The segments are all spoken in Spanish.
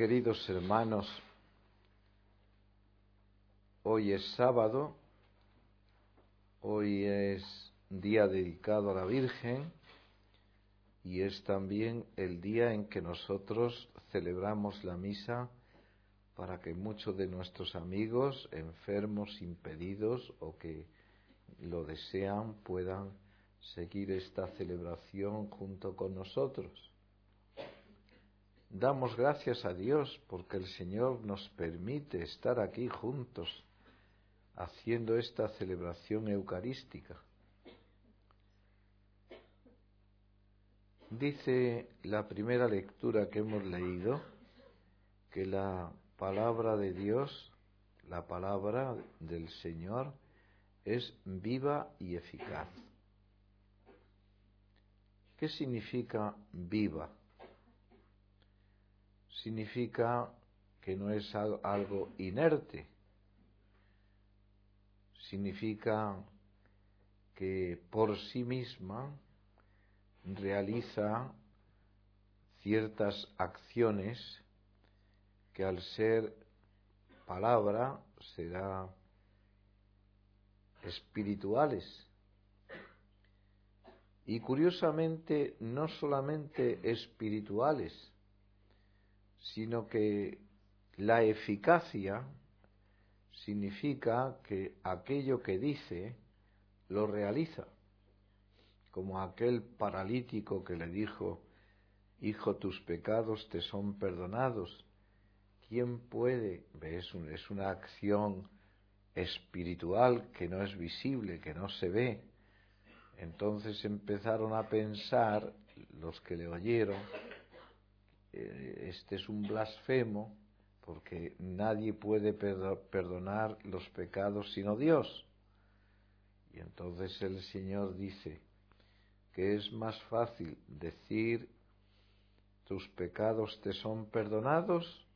Queridos hermanos, hoy es sábado, hoy es día dedicado a la Virgen y es también el día en que nosotros celebramos la misa para que muchos de nuestros amigos enfermos, impedidos o que lo desean puedan seguir esta celebración junto con nosotros. Damos gracias a Dios porque el Señor nos permite estar aquí juntos haciendo esta celebración eucarística. Dice la primera lectura que hemos leído que la palabra de Dios, la palabra del Señor, es viva y eficaz. ¿Qué significa viva? Significa que no es algo inerte. Significa que por sí misma realiza ciertas acciones que al ser palabra será espirituales. Y curiosamente, no solamente espirituales, sino que la eficacia significa que aquello que dice lo realiza como aquel paralítico que le dijo, Hijo, tus pecados te son perdonados. ¿Quién puede? Es, es una acción espiritual que no es visible, que no se ve. Entonces empezaron a pensar los que le oyeron, este es un blasfemo, porque nadie puede perdonar los pecados sino Dios. Y entonces el Señor dice, que es más fácil decir tus pecados te son perdonados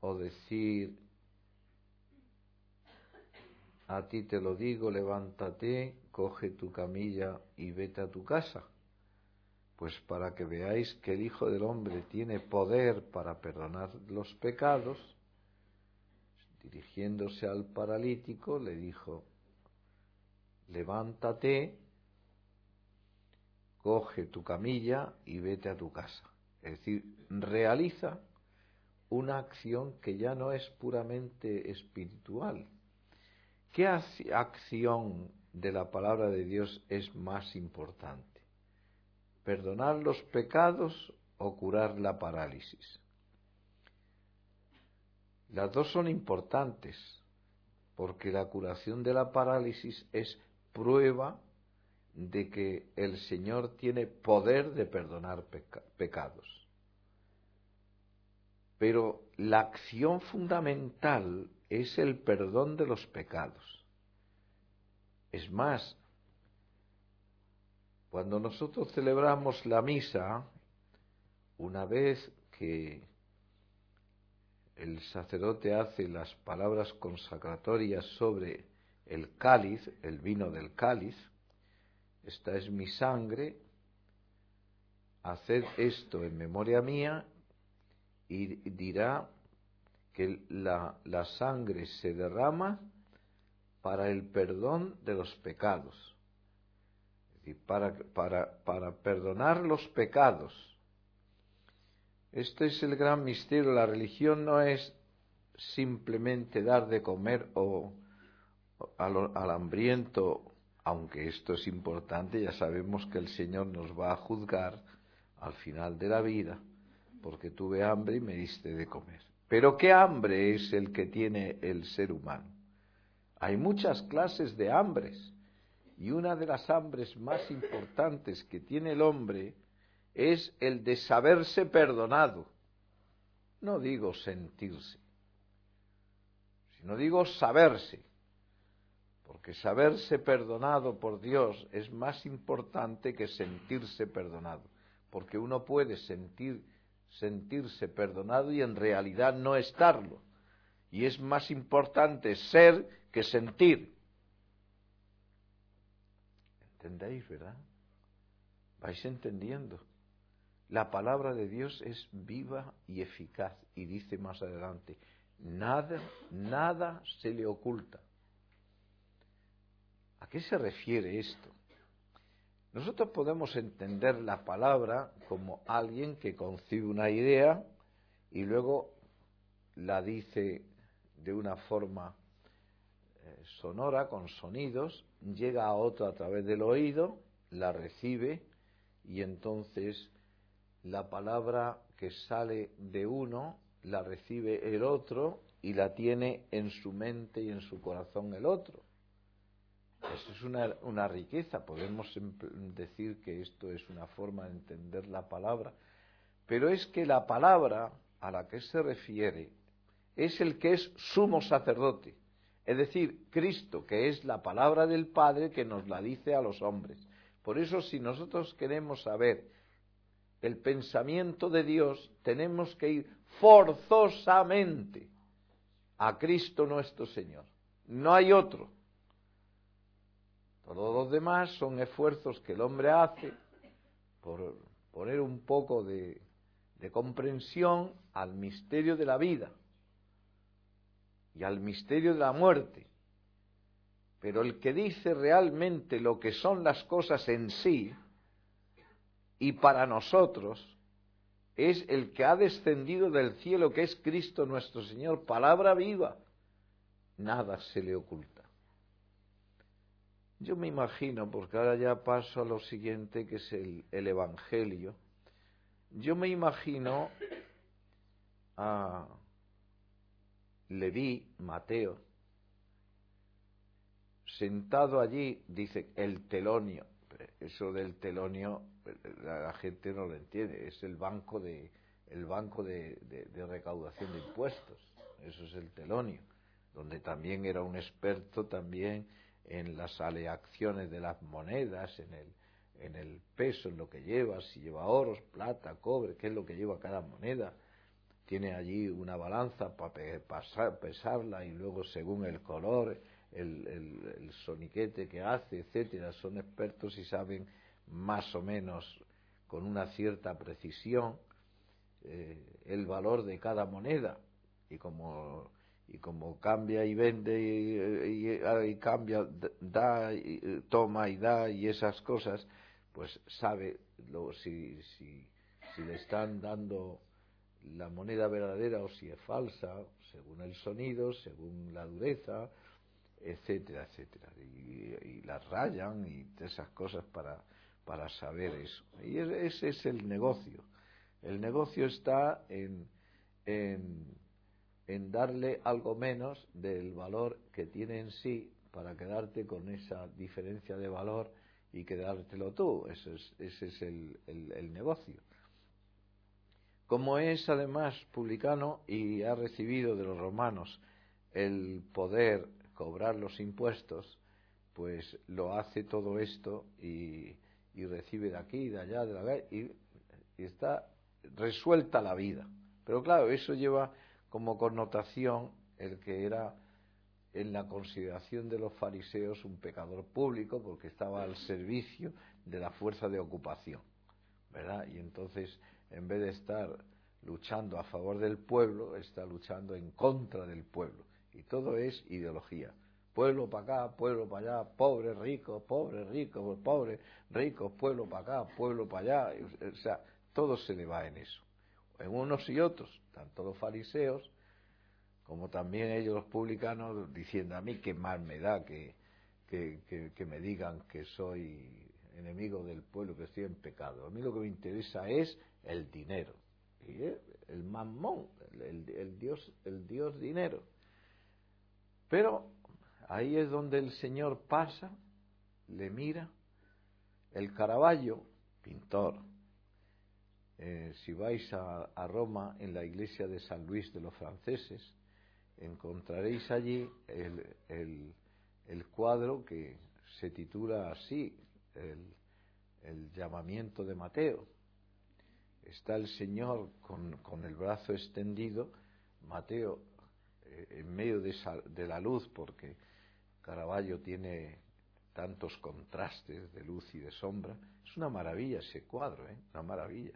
o decir a ti te lo digo, levántate, coge tu camilla y vete a tu casa. Pues para que veáis que el Hijo del Hombre tiene poder para perdonar los pecados, dirigiéndose al paralítico, le dijo, levántate, coge tu camilla y vete a tu casa. Es decir, realiza una acción que ya no es puramente espiritual. ¿Qué acción de la palabra de Dios es más importante? ¿Perdonar los pecados o curar la parálisis? Las dos son importantes porque la curación de la parálisis es prueba de que el Señor tiene poder de perdonar pecados. Pero la acción fundamental es el perdón de los pecados. Es más, cuando nosotros celebramos la misa, una vez que el sacerdote hace las palabras consacratorias sobre el cáliz, el vino del cáliz, esta es mi sangre, haced esto en memoria mía y dirá que la, la sangre se derrama para el perdón de los pecados, decir, para, para, para perdonar los pecados. Este es el gran misterio. La religión no es simplemente dar de comer o al, al hambriento aunque esto es importante, ya sabemos que el Señor nos va a juzgar al final de la vida, porque tuve hambre y me diste de comer. Pero ¿qué hambre es el que tiene el ser humano? Hay muchas clases de hambres, y una de las hambres más importantes que tiene el hombre es el de saberse perdonado. No digo sentirse, sino digo saberse porque saberse perdonado por Dios es más importante que sentirse perdonado, porque uno puede sentir, sentirse perdonado y en realidad no estarlo, y es más importante ser que sentir. ¿Entendéis, verdad? Vais entendiendo. La palabra de Dios es viva y eficaz y dice más adelante, nada, nada se le oculta. ¿A qué se refiere esto? Nosotros podemos entender la palabra como alguien que concibe una idea y luego la dice de una forma sonora, con sonidos, llega a otro a través del oído, la recibe y entonces la palabra que sale de uno la recibe el otro y la tiene en su mente y en su corazón el otro. Eso es una, una riqueza, podemos decir que esto es una forma de entender la palabra, pero es que la palabra a la que se refiere es el que es sumo sacerdote, es decir, Cristo, que es la palabra del Padre que nos la dice a los hombres. Por eso, si nosotros queremos saber el pensamiento de Dios, tenemos que ir forzosamente a Cristo nuestro Señor. No hay otro. Todos los demás son esfuerzos que el hombre hace por poner un poco de, de comprensión al misterio de la vida y al misterio de la muerte. Pero el que dice realmente lo que son las cosas en sí, y para nosotros es el que ha descendido del cielo, que es Cristo nuestro Señor, palabra viva. Nada se le oculta. Yo me imagino, porque ahora ya paso a lo siguiente, que es el, el Evangelio, yo me imagino a Leví, Mateo, sentado allí, dice, el telonio, eso del telonio la, gente no lo entiende, es el banco de el banco de, recaudación de impuestos, eso es el telonio, donde también era un experto también en las aleaciones de las monedas, en el, en el peso, en lo que lleva, si lleva oros, plata, cobre, qué es lo que lleva cada moneda. Tiene allí una balanza para pesarla y luego según el color, el, el, soniquete que hace, etcétera, son expertos y saben más o menos con una cierta precisión eh, el valor de cada moneda. Y como y como cambia y vende y, cambia da y, toma y da y esas cosas pues sabe lo, si, si le están dando la moneda verdadera o si es falsa según el sonido según la dureza etcétera, etcétera. Y, las rayan y esas cosas para, para saber eso. Y ese es el negocio. El negocio está en, en, darle algo menos del valor que tiene en sí para quedarte con esa diferencia de valor y quedártelo tú. Ese es, ese es el, el negocio. Como es además publicano y ha recibido de los romanos el poder cobrar los impuestos, pues lo hace todo esto y, recibe de aquí, de allá, de la y, y está resuelta la vida. Pero claro, eso lleva como connotación el que era en la consideración de los fariseos un pecador público porque estaba al servicio de la fuerza de ocupación, ¿verdad? Y entonces, en vez de estar luchando a favor del pueblo, está luchando en contra del pueblo. Y todo es ideología. Pueblo para acá, pueblo para allá, pobre, rico, pobre, rico, pobre, rico, pueblo para acá, pueblo para allá. O sea, todo se le va en eso. En unos y otros, tanto los fariseos como también ellos los publicanos, diciendo a mí que mal me da que, que, que, me digan que soy enemigo del pueblo, que estoy en pecado. A mí lo que me interesa es el dinero. El mamón, el, el, dios, el dios dinero. Pero ahí es donde el Señor pasa, le mira. El Caravaggio, pintor, eh, si vais a, Roma, en la iglesia de San Luis de los franceses, encontraréis allí el, el, cuadro que se titula así, el, llamamiento de Mateo. Está el Señor con, con el brazo extendido, Mateo eh, en medio de, de, la luz, porque Caravaggio tiene tantos contrastes de luz y de sombra. Es una maravilla ese cuadro, ¿eh? una maravilla.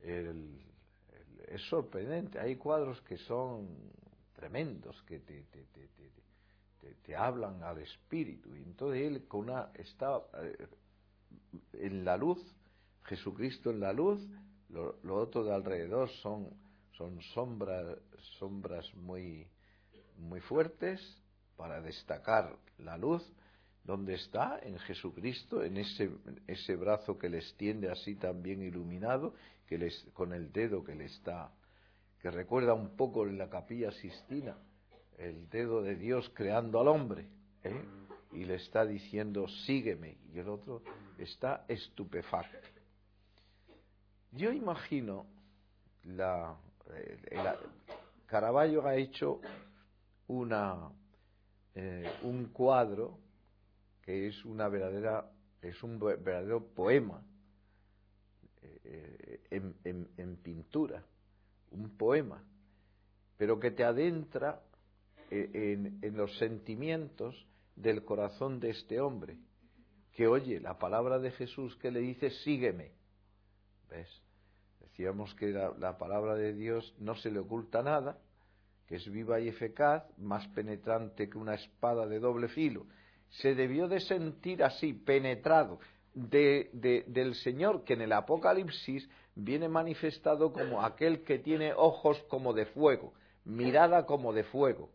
es sorprendente. Hay cuadros que son tremendos, que te, hablan al espíritu. Y entonces él con una, está eh, en la luz, Jesucristo en la luz, lo, otro de alrededor son, son sombras, sombras muy, muy fuertes para destacar la luz. ¿Dónde está? En Jesucristo, en ese, ese brazo que le extiende así también iluminado, que les, con el dedo que le está, que recuerda un poco en la capilla Sistina, el dedo de Dios creando al hombre, ¿eh? y le está diciendo, sígueme, y el otro está estupefacto. Yo imagino, la, Caravaggio ha hecho una, eh, un cuadro que es una verdadera, es un verdadero poema eh, en, pintura, un poema, pero que te adentra eh, en, en los sentimientos del corazón de este hombre, que oye la palabra de Jesús que le dice, sígueme. ¿Ves? Decíamos que la, la, palabra de Dios no se le oculta nada, que es viva y eficaz, más penetrante que una espada de doble filo. Se debió de sentir así, penetrado de, del Señor, que en el Apocalipsis viene manifestado como aquel que tiene ojos como de fuego, mirada como de fuego.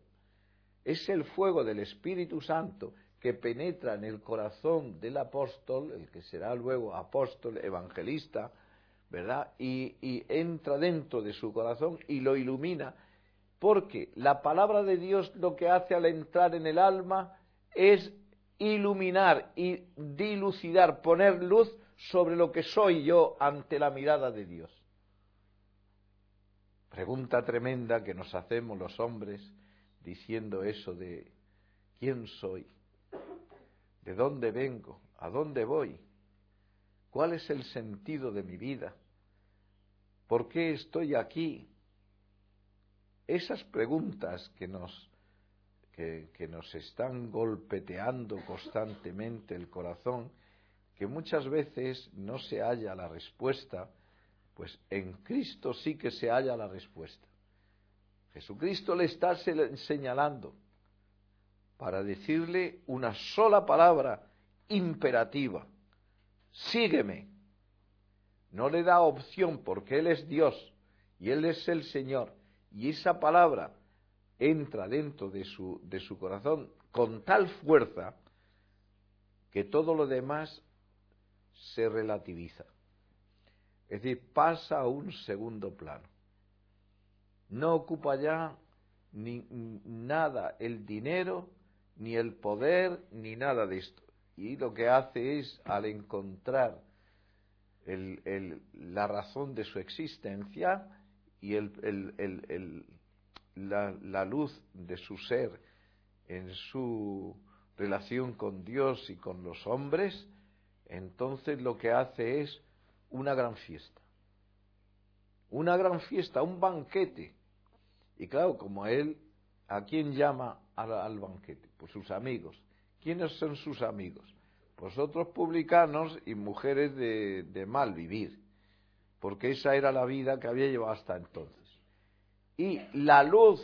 Es el fuego del Espíritu Santo que penetra en el corazón del apóstol, el que será luego apóstol, evangelista, ¿verdad? Y, y, entra dentro de su corazón y lo ilumina, porque la palabra de Dios lo que hace al entrar en el alma es iluminar y dilucidar, poner luz sobre lo que soy yo ante la mirada de Dios. Pregunta tremenda que nos hacemos los hombres diciendo eso de quién soy, de dónde vengo, a dónde voy, cuál es el sentido de mi vida, por qué estoy aquí. Esas preguntas que nos, que, que nos están golpeteando constantemente el corazón, que muchas veces no se halla la respuesta, pues en Cristo sí que se halla la respuesta. Jesucristo le está señalando para decirle una sola palabra imperativa, sígueme. No le da opción porque Él es Dios y Él es el Señor. Y esa palabra entra dentro de su, de su corazón con tal fuerza que todo lo demás se relativiza. Es decir, pasa a un segundo plano. No ocupa ya ni nada el dinero, ni el poder, ni nada de esto. Y lo que hace es, al encontrar la razón de su existencia y la, la luz de su ser en su relación con Dios y con los hombres, entonces lo que hace es una gran fiesta. Una gran fiesta, un banquete y claro, como él, ¿a quién llama al, banquete? Pues sus amigos. ¿Quiénes son sus amigos? Pues otros publicanos y mujeres de, de mal vivir, porque esa era la vida que había llevado hasta entonces. Y la luz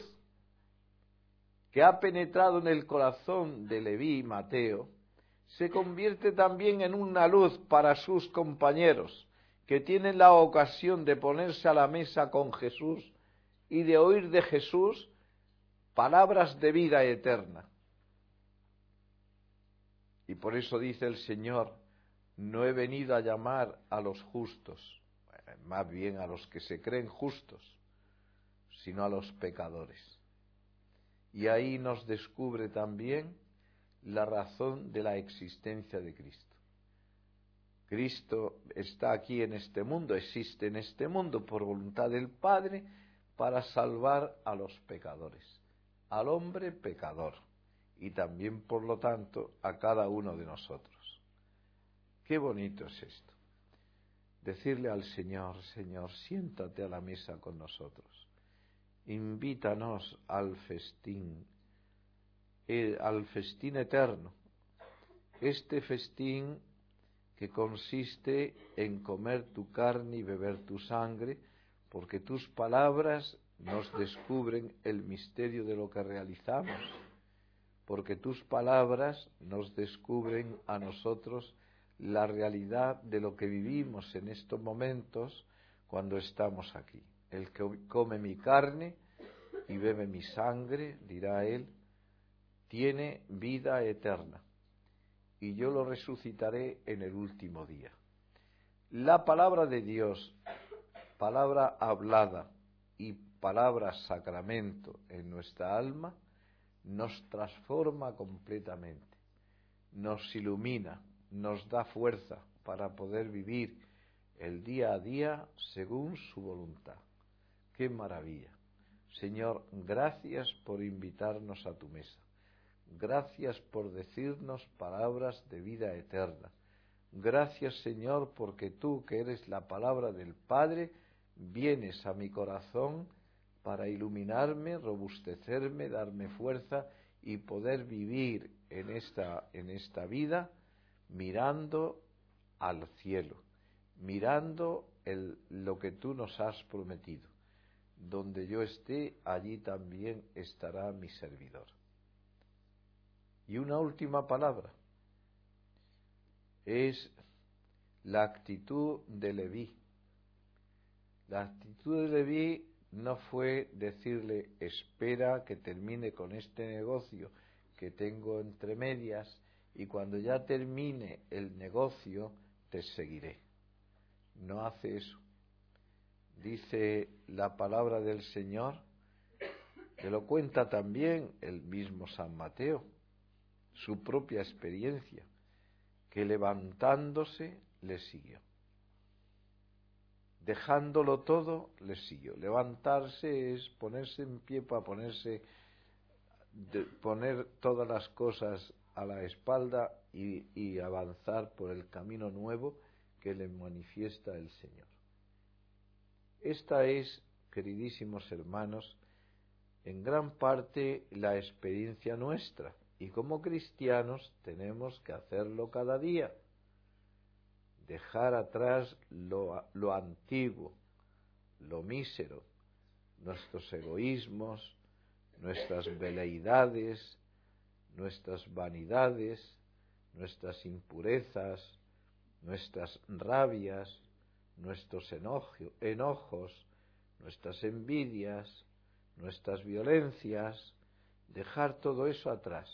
que ha penetrado en el corazón de Leví y Mateo, se convierte también en una luz para sus compañeros, que tienen la ocasión de ponerse a la mesa con Jesús y de oír de Jesús palabras de vida eterna. Y por eso dice el Señor, no he venido a llamar a los justos, más bien a los que se creen justos, sino a los pecadores. Y ahí nos descubre también la razón de la existencia de Cristo. Cristo está aquí en este mundo, existe en este mundo por voluntad del Padre, para salvar a los pecadores, al hombre pecador y también, por lo tanto, a cada uno de nosotros. Qué bonito es esto. Decirle al Señor, Señor, siéntate a la mesa con nosotros. Invítanos al festín, eh, al festín eterno. Este festín que consiste en comer tu carne y beber tu sangre, porque tus palabras nos descubren el misterio de lo que realizamos, porque tus palabras nos descubren a nosotros la realidad de lo que vivimos en estos momentos cuando estamos aquí. El que come mi carne y bebe mi sangre, dirá él, tiene vida eterna, y yo lo resucitaré en el último día. La palabra de Dios, palabra hablada y palabra sacramento en nuestra alma, nos transforma completamente, nos ilumina, nos da fuerza para poder vivir el día a día según su voluntad. ¡Qué maravilla! Señor, gracias por invitarnos a tu mesa. Gracias por decirnos palabras de vida eterna. Gracias, Señor, porque tú, que eres la palabra del Padre, vienes a mi corazón para iluminarme, robustecerme, darme fuerza y poder vivir en esta, en esta vida mirando al cielo, mirando el, lo que tú nos has prometido. Donde yo esté, allí también estará mi servidor. Y una última palabra es la actitud de Leví. La actitud de Leví no fue decirle espera que termine con este negocio que tengo entre medias y cuando ya termine el negocio te seguiré. No hace eso. Dice la palabra del Señor, que lo cuenta también el mismo San Mateo, su propia experiencia, que levantándose le siguió. Dejándolo todo, le siguió. Levantarse es ponerse en pie para ponerse, poner todas las cosas a la espalda y, y avanzar por el camino nuevo que le manifiesta el Señor. Esta es, queridísimos hermanos, en gran parte la experiencia nuestra y como cristianos tenemos que hacerlo cada día, dejar atrás lo, lo antiguo, lo mísero, nuestros egoísmos, nuestras veleidades, nuestras vanidades, nuestras impurezas, nuestras rabias, nuestros enojos, nuestras envidias, nuestras violencias, dejar todo eso atrás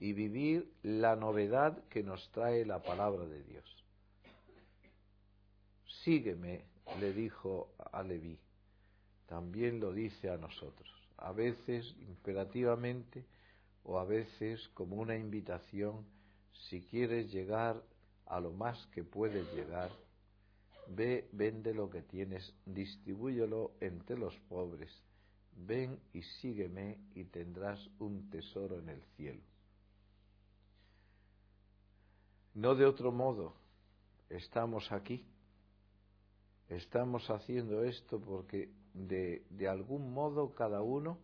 y vivir la novedad que nos trae la palabra de Dios. Sígueme, le dijo a Leví, también lo dice a nosotros, a veces imperativamente o a veces como una invitación, si quieres llegar a lo más que puedes llegar, ve, vende lo que tienes, distribúyelo entre los pobres, ven y sígueme y tendrás un tesoro en el cielo. No de otro modo, estamos aquí, estamos haciendo esto porque de, algún modo cada uno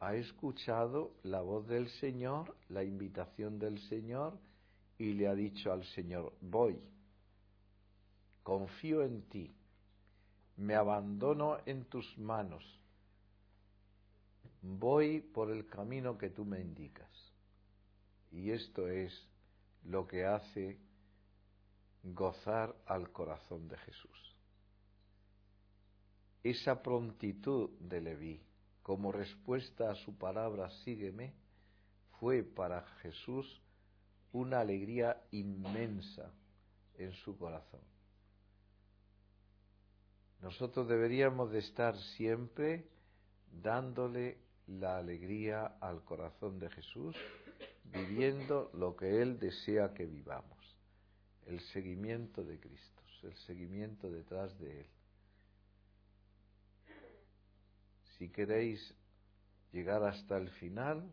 ha escuchado la voz del Señor, la invitación del Señor, y le ha dicho al Señor, voy, confío en ti, me abandono en tus manos, voy por el camino que tú me indicas. Y esto es lo que hace gozar al corazón de Jesús. Esa prontitud de Leví, como respuesta a su palabra, sígueme, fue para Jesús una alegría inmensa en su corazón. Nosotros deberíamos de estar siempre dándole la alegría al corazón de Jesús, viviendo lo que Él desea que vivamos, el seguimiento de Cristo, el seguimiento detrás de Él. Si queréis llegar hasta el final,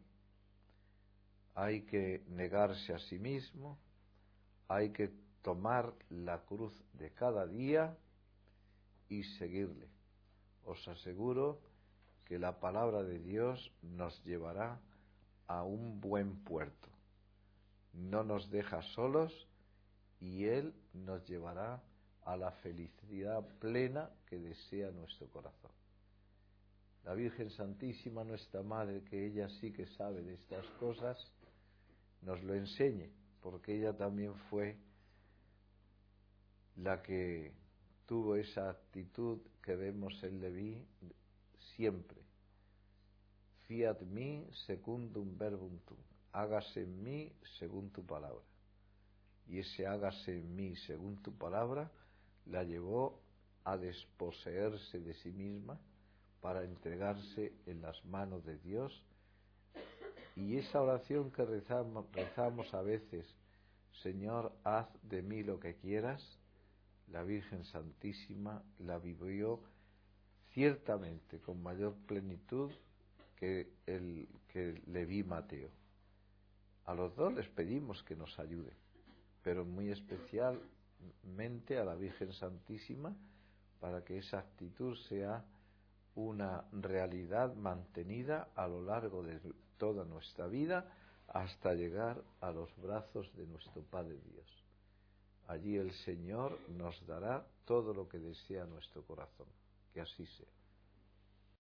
hay que negarse a sí mismo, hay que tomar la cruz de cada día y seguirle. Os aseguro que la palabra de Dios nos llevará a un buen puerto. No nos deja solos y Él nos llevará a la felicidad plena que desea nuestro corazón. La Virgen Santísima, nuestra Madre, que ella sí que sabe de estas cosas, nos lo enseñe, porque ella también fue la que tuvo esa actitud que vemos en Leví siempre. Fiat mi secundum verbum tu, hágase en mí según tu palabra. Y ese hágase en mí según tu palabra la llevó a desposeerse de sí misma para entregarse en las manos de Dios. Y esa oración que rezamos, a veces, Señor, haz de mí lo que quieras, la Virgen Santísima la vivió ciertamente con mayor plenitud que el que le vi Mateo. A los dos les pedimos que nos ayude, pero muy especialmente a la Virgen Santísima para que esa actitud sea una realidad mantenida a lo largo de toda nuestra vida hasta llegar a los brazos de nuestro Padre Dios. Allí el Señor nos dará todo lo que desea nuestro corazón. Que así sea.